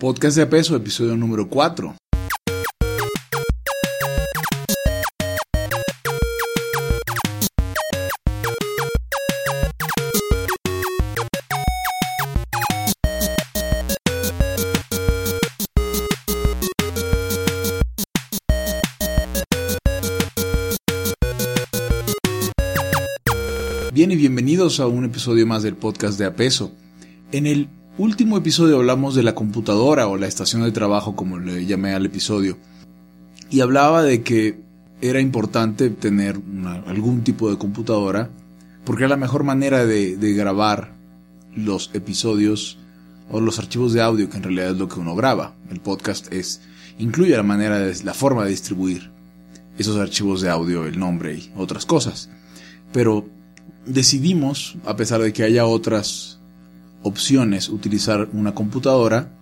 Podcast de peso, episodio número 4. Bien y bienvenidos a un episodio más del podcast de Apeso. En el último episodio hablamos de la computadora o la estación de trabajo como le llamé al episodio y hablaba de que era importante tener algún tipo de computadora porque era la mejor manera de, grabar los episodios o los archivos de audio que en realidad es lo que uno graba. El podcast es incluye la manera de, la forma de distribuir esos archivos de audio, el nombre y otras cosas. Pero decidimos, a pesar de que haya otras opciones, utilizar una computadora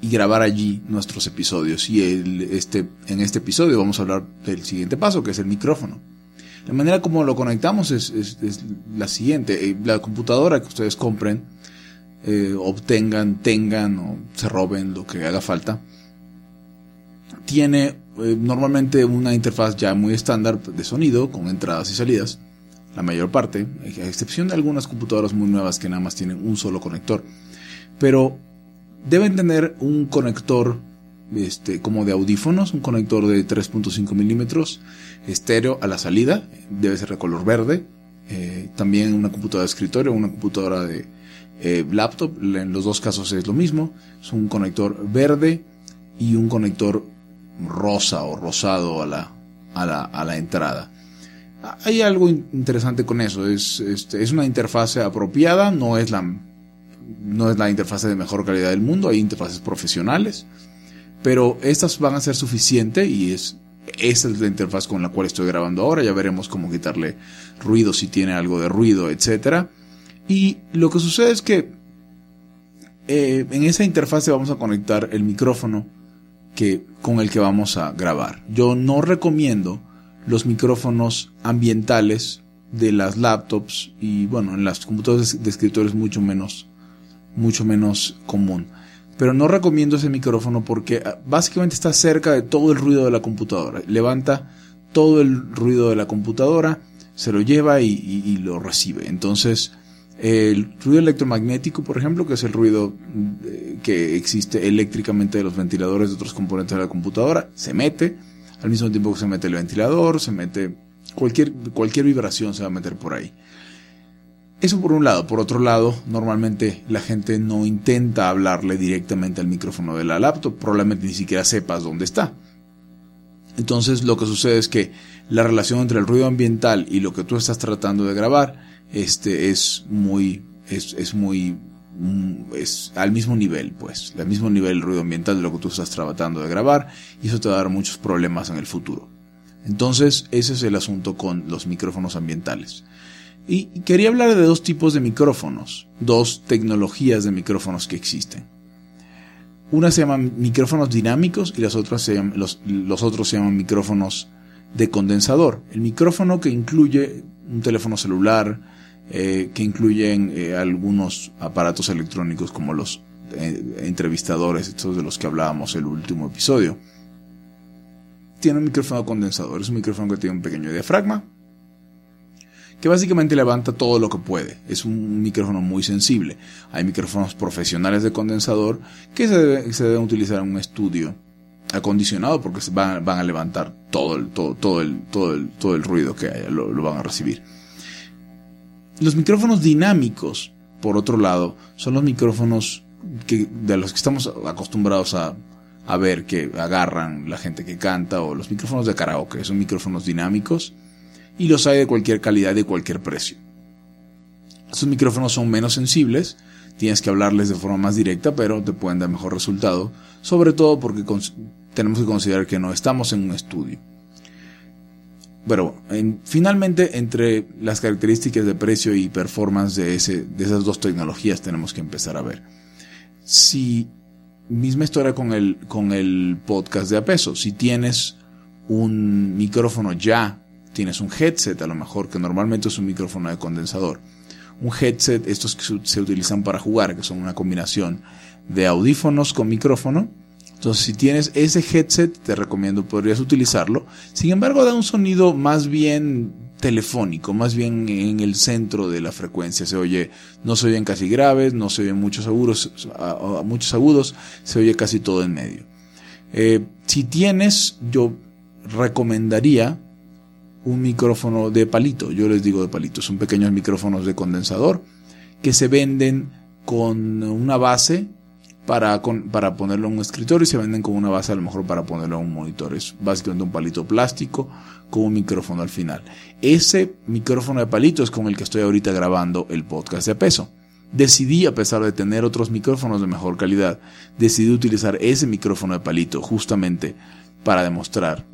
y grabar allí nuestros episodios. Y el, este, en este episodio vamos a hablar del siguiente paso, que es el micrófono. La manera como lo conectamos es, la siguiente. Eh, la computadora que ustedes compren, eh, obtengan, tengan o se roben lo que haga falta, tiene eh, normalmente una interfaz ya muy estándar de sonido con entradas y salidas la mayor parte, a excepción de algunas computadoras muy nuevas que nada más tienen un solo conector. Pero deben tener un conector este, como de audífonos, un conector de 3.5 milímetros, estéreo a la salida, debe ser de color verde. Eh, también una computadora de escritorio, una computadora de eh, laptop, en los dos casos es lo mismo, es un conector verde y un conector rosa o rosado a la, a la, a la entrada. Hay algo interesante con eso, es, este, es una interfase apropiada, no es, la, no es la interfase de mejor calidad del mundo, hay interfaces profesionales, pero estas van a ser suficientes y es, esta es la interfaz con la cual estoy grabando ahora, ya veremos cómo quitarle ruido si tiene algo de ruido, etc. Y lo que sucede es que eh, en esa interfase vamos a conectar el micrófono que, con el que vamos a grabar. Yo no recomiendo los micrófonos ambientales de las laptops y bueno, en las computadoras de escritorio es mucho menos, mucho menos común. Pero no recomiendo ese micrófono porque ah, básicamente está cerca de todo el ruido de la computadora. Levanta todo el ruido de la computadora, se lo lleva y, lo recibe. Entonces, el ruido electromagnético, por ejemplo, que es el ruido eh, que existe eléctricamente de los ventiladores de otros componentes de la computadora, se mete, al mismo tiempo que se mete el ventilador, se mete cualquier, cualquier vibración se va a meter por ahí. Eso por un lado. Por otro lado, normalmente la gente no intenta hablarle directamente al micrófono de la laptop, probablemente ni siquiera sepas dónde está. Entonces lo que sucede es que la relación entre el ruido ambiental y lo que tú estás tratando de grabar este, es muy, es, es muy es al mismo nivel, pues, al mismo nivel el ruido ambiental de lo que tú estás tratando de grabar y eso te va a dar muchos problemas en el futuro. Entonces, ese es el asunto con los micrófonos ambientales. Y quería hablar de dos tipos de micrófonos, dos tecnologías de micrófonos que existen. Una se llaman micrófonos dinámicos y las otras se los, los otros se llaman micrófonos de condensador. El micrófono que incluye un teléfono celular, eh, que incluyen eh, algunos aparatos electrónicos como los eh, entrevistadores, estos de los que hablábamos el último episodio. Tiene un micrófono condensador, es un micrófono que tiene un pequeño diafragma, que básicamente levanta todo lo que puede. Es un micrófono muy sensible. Hay micrófonos profesionales de condensador que se, se deben utilizar en un estudio acondicionado porque van, van a levantar todo el, todo, todo, el, todo, el, todo el ruido que lo van a recibir. Los micrófonos dinámicos, por otro lado, son los micrófonos que, de los que estamos acostumbrados a, ver que agarran la gente que canta o los micrófonos de karaoke, son micrófonos dinámicos y los hay de cualquier calidad y de cualquier precio. Estos micrófonos son menos sensibles, tienes que hablarles de forma más directa, pero te pueden dar mejor resultado, sobre todo porque tenemos que considerar que no estamos en un estudio. Pero finalmente, entre las características de precio y performance de, ese, de esas dos tecnologías tenemos que empezar a ver. Si, misma historia con el, con el podcast de Apeso, si tienes un micrófono ya, tienes un headset a lo mejor, que normalmente es un micrófono de condensador, un headset, estos que se utilizan para jugar, que son una combinación de audífonos con micrófono. Entonces, si tienes ese headset, te recomiendo, podrías utilizarlo. Sin embargo, da un sonido más bien telefónico, más bien en el centro de la frecuencia. Se oye, no se oyen casi graves, no se oyen muchos agudos, muchos agudos, se oye casi todo en medio. Eh, si tienes, yo recomendaría un micrófono de palito. Yo les digo de palito. Son pequeños micrófonos de condensador que se venden con una base para, para ponerlo en un escritorio y se venden con una base a lo mejor para ponerlo en un monitor. Es básicamente un palito plástico con un micrófono al final. Ese micrófono de palito es con el que estoy ahorita grabando el podcast de peso. Decidí, a pesar de tener otros micrófonos de mejor calidad, decidí utilizar ese micrófono de palito justamente para demostrar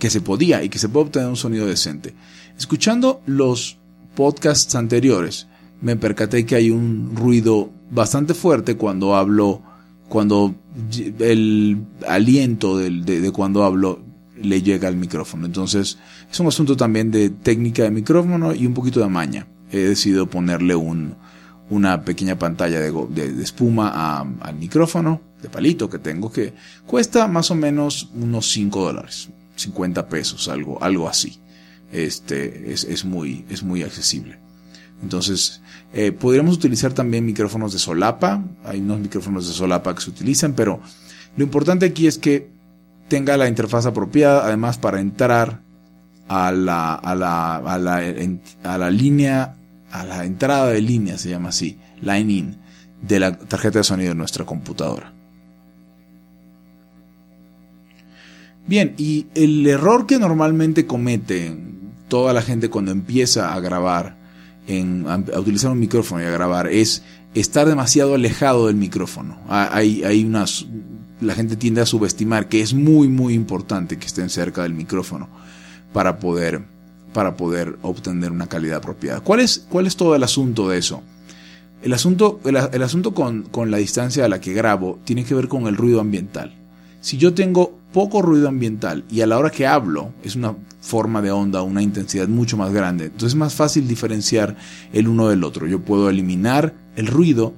que se podía y que se puede obtener un sonido decente. Escuchando los podcasts anteriores, me percaté que hay un ruido bastante fuerte cuando hablo, cuando el aliento de, de, cuando hablo le llega al micrófono. Entonces, es un asunto también de técnica de micrófono y un poquito de maña. He decidido ponerle un, una pequeña pantalla de, de, espuma al micrófono de palito que tengo que cuesta más o menos unos 5 dólares, 50 pesos, algo, algo así. Este es, es, muy, es muy accesible. Entonces, eh, podríamos utilizar también micrófonos de solapa. Hay unos micrófonos de solapa que se utilizan, pero lo importante aquí es que tenga la interfaz apropiada, además para entrar a la, a la, a la, a la línea, a la entrada de línea, se llama así, line in, de la tarjeta de sonido de nuestra computadora. Bien, y el error que normalmente comete toda la gente cuando empieza a grabar, en, a, utilizar un micrófono y a grabar, es estar demasiado alejado del micrófono. Hay, hay la gente tiende a subestimar que es muy, muy importante que estén cerca del micrófono para poder, para poder obtener una calidad apropiada. ¿Cuál es, cuál es todo el asunto de eso? El asunto, el asunto con, con la distancia a la que grabo tiene que ver con el ruido ambiental. Si yo tengo poco ruido ambiental y a la hora que hablo es una forma de onda, una intensidad mucho más grande, entonces es más fácil diferenciar el uno del otro. Yo puedo eliminar el ruido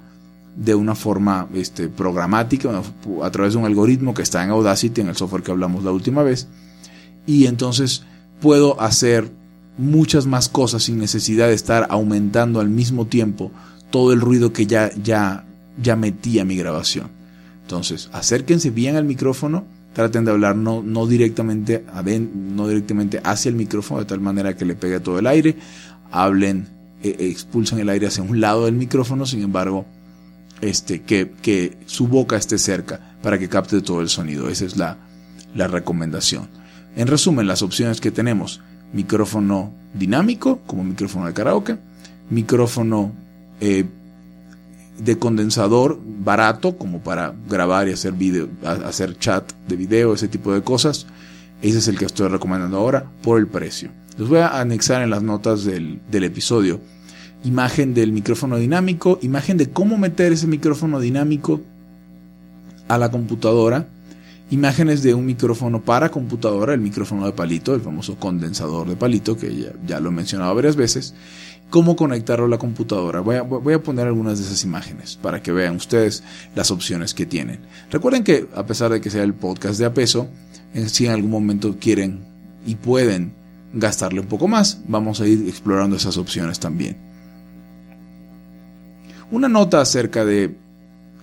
de una forma este, programática a través de un algoritmo que está en Audacity, en el software que hablamos la última vez, y entonces puedo hacer muchas más cosas sin necesidad de estar aumentando al mismo tiempo todo el ruido que ya, ya, ya metí a mi grabación. Entonces, acérquense bien al micrófono, traten de hablar no, no, directamente, no directamente hacia el micrófono de tal manera que le pegue todo el aire, hablen, e, expulsen el aire hacia un lado del micrófono, sin embargo, este, que, que su boca esté cerca para que capte todo el sonido. Esa es la, la recomendación. En resumen, las opciones que tenemos, micrófono dinámico, como micrófono de karaoke, micrófono eh, de condensador barato como para grabar y hacer video, hacer chat de video, ese tipo de cosas. Ese es el que estoy recomendando ahora por el precio. Les voy a anexar en las notas del, del episodio imagen del micrófono dinámico, imagen de cómo meter ese micrófono dinámico a la computadora, imágenes de un micrófono para computadora, el micrófono de palito, el famoso condensador de palito que ya, ya lo he mencionado varias veces, cómo conectarlo a la computadora. Voy a, poner algunas de esas imágenes para que vean ustedes las opciones que tienen. Recuerden que a pesar de que sea el podcast de a peso, eh, si en algún momento quieren y pueden gastarle un poco más, vamos a ir explorando esas opciones también. Una nota acerca de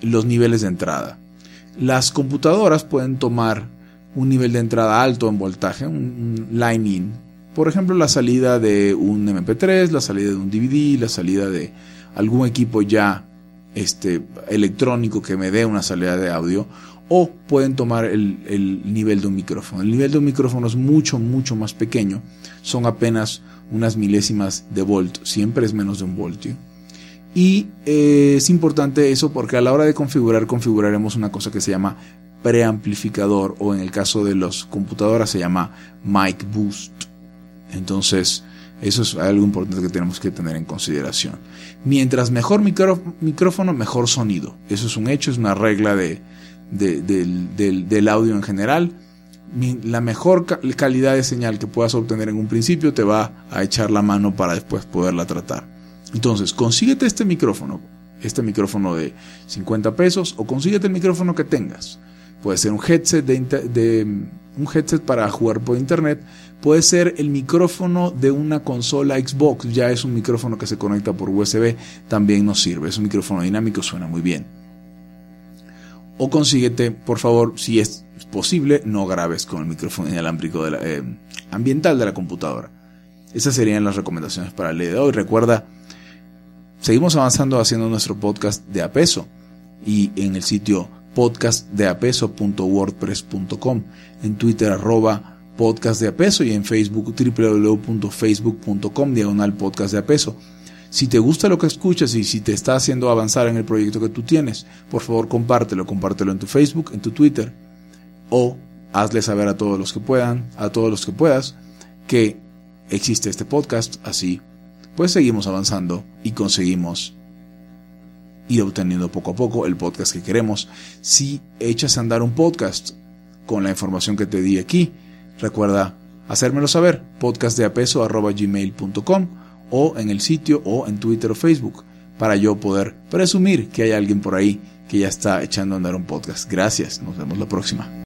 los niveles de entrada. Las computadoras pueden tomar un nivel de entrada alto en voltaje, un line in, por ejemplo, la salida de un MP3, la salida de un DVD, la salida de algún equipo ya este, electrónico que me dé una salida de audio, o pueden tomar el, el, nivel de un micrófono. El nivel de un micrófono es mucho, mucho más pequeño, son apenas unas milésimas de volt, siempre es menos de un voltio. Y eh, es importante eso porque a la hora de configurar, configuraremos una cosa que se llama preamplificador o en el caso de las computadoras se llama mic boost. Entonces, eso es algo importante que tenemos que tener en consideración. Mientras mejor micrófono, mejor sonido. Eso es un hecho, es una regla de, del, audio en general. La mejor calidad de señal que puedas obtener en un principio te va a echar la mano para después poderla tratar. Entonces, consíguete este micrófono. este micrófono de 50 pesos o consíguete el micrófono que tengas. Puede ser un headset de, un headset para jugar por internet, puede ser el micrófono de una consola Xbox, ya es un micrófono que se conecta por USB, también nos sirve, es un micrófono dinámico, suena muy bien. O consíguete, por favor, si es posible, no grabes con el micrófono inalámbrico eh, ambiental de la computadora. Esas serían las recomendaciones para el día de hoy. Recuerda, seguimos avanzando haciendo nuestro podcast de a peso y en el sitio podcastdeapeso.wordpress.com, en Twitter arroba podcast de apeso y en Facebook www.facebook.com diagonal podcast de apeso. Si te gusta lo que escuchas y si te está haciendo avanzar en el proyecto que tú tienes, por favor compártelo, compártelo en tu Facebook, en tu Twitter o hazle saber a todos los que puedan, a todos los que puedas, que existe este podcast, así pues seguimos avanzando y conseguimos ir obteniendo poco a poco el podcast que queremos. Si echas a andar un podcast con la información que te di aquí, recuerda hacérmelo saber, podcastdeapeso.gmail.com o en el sitio o en Twitter o Facebook, para yo poder presumir que hay alguien por ahí que ya está echando a andar un podcast. Gracias, nos vemos la próxima.